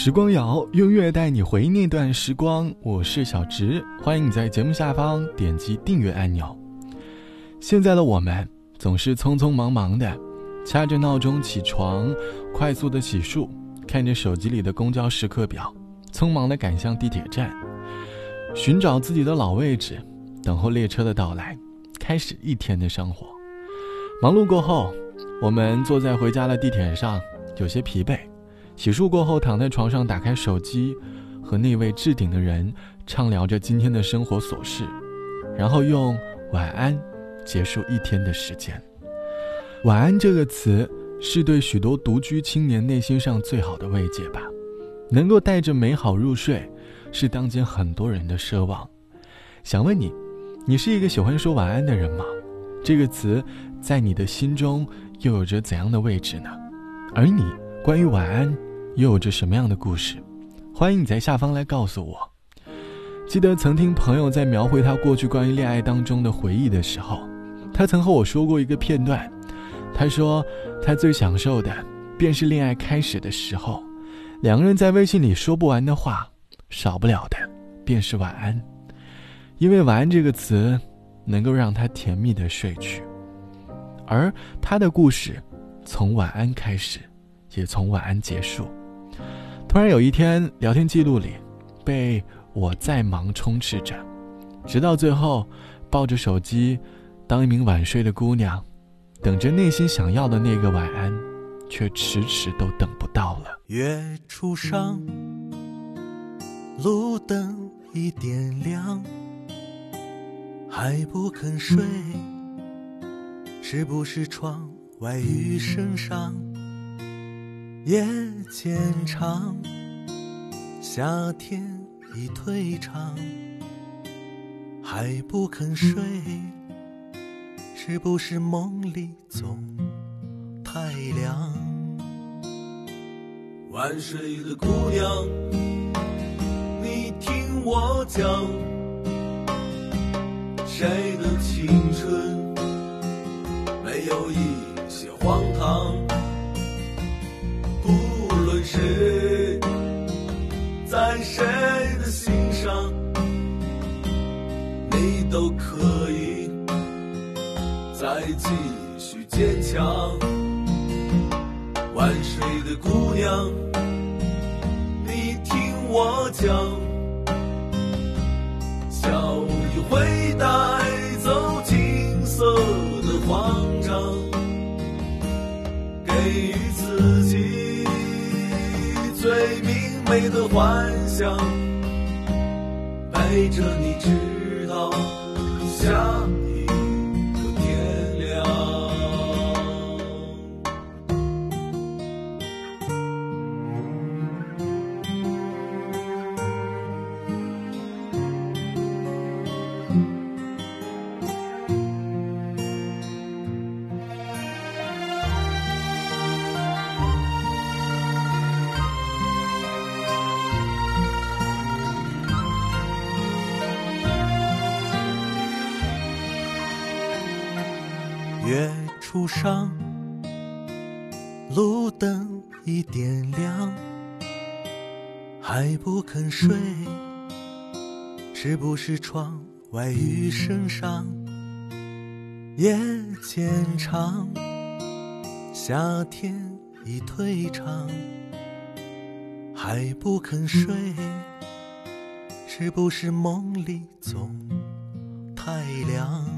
时光谣，音乐带你回忆那段时光。我是小直，欢迎你在节目下方点击订阅按钮。现在的我们总是匆匆忙忙的，掐着闹钟起床，快速的洗漱，看着手机里的公交时刻表，匆忙的赶向地铁站，寻找自己的老位置，等候列车的到来，开始一天的生活。忙碌过后，我们坐在回家的地铁上，有些疲惫。洗漱过后，躺在床上，打开手机，和那位置顶的人畅聊着今天的生活琐事，然后用“晚安”结束一天的时间。晚安这个词，是对许多独居青年内心上最好的慰藉吧。能够带着美好入睡，是当今很多人的奢望。想问你，你是一个喜欢说晚安的人吗？这个词在你的心中又有着怎样的位置呢？而你关于晚安又有着什么样的故事？欢迎你在下方来告诉我。记得曾听朋友在描绘他过去关于恋爱当中的回忆的时候，他曾和我说过一个片段。他说他最享受的便是恋爱开始的时候，两个人在微信里说不完的话，少不了的便是晚安，因为晚安这个词。能够让他甜蜜的睡去，而他的故事从晚安开始，也从晚安结束。突然有一天，聊天记录里被我在忙充斥着，直到最后，抱着手机，当一名晚睡的姑娘，等着内心想要的那个晚安，却迟迟都等不到了。月初上，路灯已点亮。还不肯睡，是不是窗外雨声上？夜渐长，夏天已退场。还不肯睡，是不是梦里总太凉？晚睡的姑娘，你听我讲。谁的青春没有一些荒唐？谁在谁的心上，你都可以再继续坚强。晚睡的姑娘，你听我讲。给予幻想，陪着你直路上，路灯已点亮，还不肯睡，是不是窗外雨声上？夜渐长，夏天已退场，还不肯睡，是不是梦里总太凉？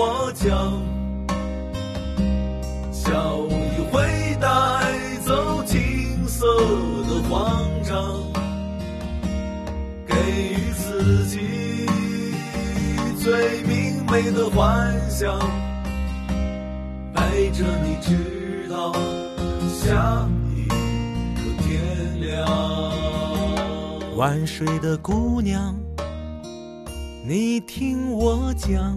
我讲，笑意会带走青涩的慌张，给予自己最明媚的幻想，陪着你直到下一个天亮。晚睡的姑娘，你听我讲，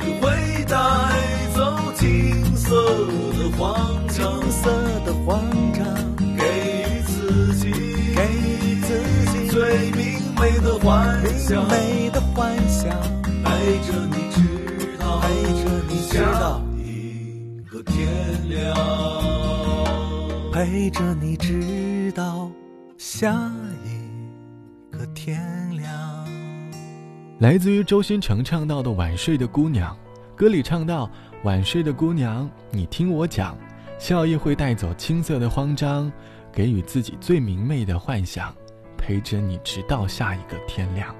带走金色的慌张，金色的慌张，给予自己，给予自己最明。媚的幻想，美的幻想，陪着你直到陪着你直到一个天亮，陪着你直到下一个天亮。来自于周新成唱到的《晚睡的姑娘》，歌里唱到：“晚睡的姑娘，你听我讲，笑意会带走青涩的慌张，给予自己最明媚的幻想。”陪着你直到下一个天亮。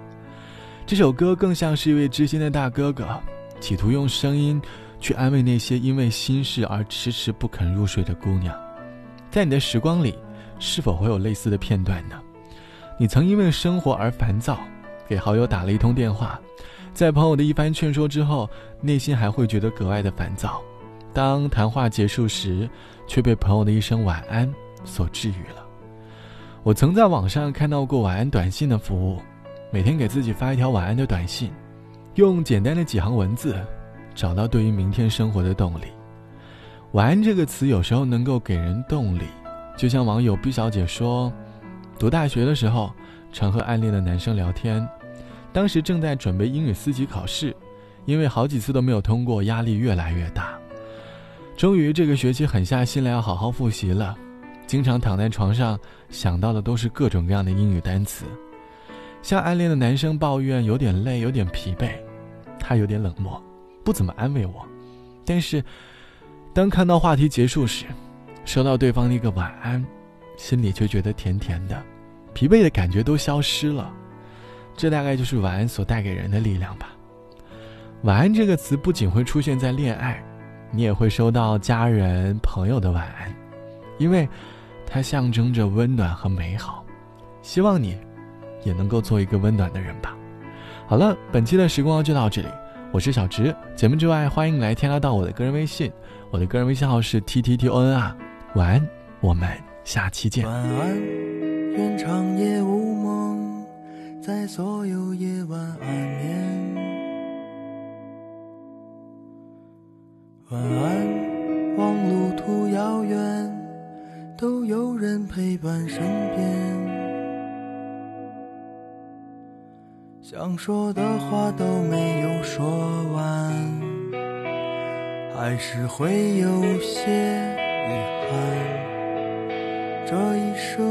这首歌更像是一位知心的大哥哥，企图用声音去安慰那些因为心事而迟迟不肯入睡的姑娘。在你的时光里，是否会有类似的片段呢？你曾因为生活而烦躁，给好友打了一通电话，在朋友的一番劝说之后，内心还会觉得格外的烦躁。当谈话结束时，却被朋友的一声晚安所治愈了。我曾在网上看到过晚安短信的服务，每天给自己发一条晚安的短信，用简单的几行文字，找到对于明天生活的动力。晚安这个词有时候能够给人动力，就像网友 B 小姐说，读大学的时候常和暗恋的男生聊天，当时正在准备英语四级考试，因为好几次都没有通过，压力越来越大，终于这个学期狠下心来要好好复习了。经常躺在床上想到的都是各种各样的英语单词，向暗恋的男生抱怨有点累，有点疲惫，他有点冷漠，不怎么安慰我。但是，当看到话题结束时，收到对方的一个晚安，心里却觉得甜甜的，疲惫的感觉都消失了。这大概就是晚安所带给人的力量吧。晚安这个词不仅会出现在恋爱，你也会收到家人朋友的晚安，因为。它象征着温暖和美好，希望你也能够做一个温暖的人吧。好了，本期的时光就到这里，我是小直。节目之外，欢迎来添加到我的个人微信，我的个人微信号是 t t t o n 啊。晚安，我们下期见。晚安，愿长夜无，在所有夜晚安眠。晚安，望路途遥远。都有人陪伴身边，想说的话都没有说完，还是会有些遗憾。这一生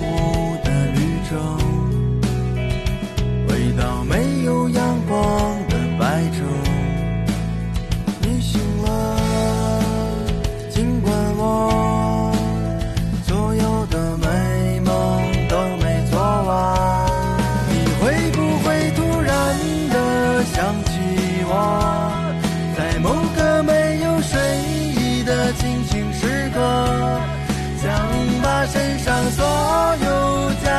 中回到没有阳光的白昼，你醒了，尽管我所有的美梦都没做完，你会不会突然的想起我，在某个没有睡意的清醒时刻，想把身上所有。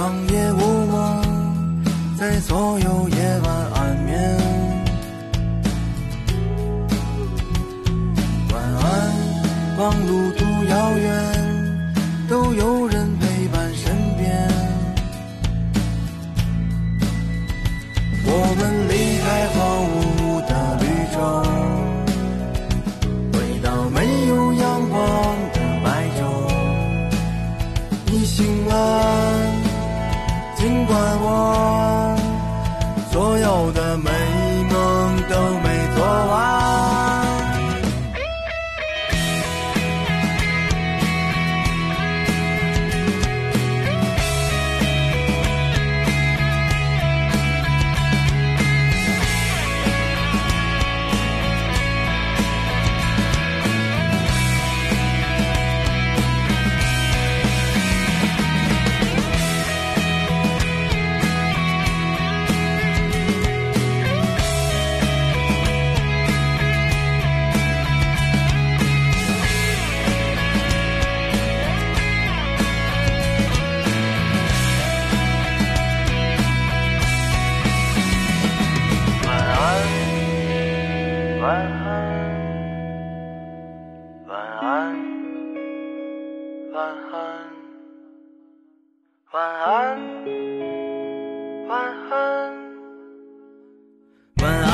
双眼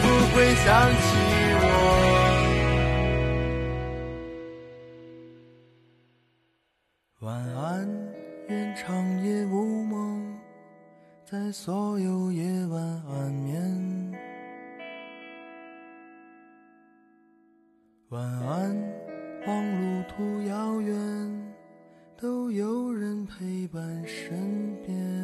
不会想起我。晚安，愿长夜无梦，在所有夜晚安眠。晚安，望路途遥远。都有人陪伴身边。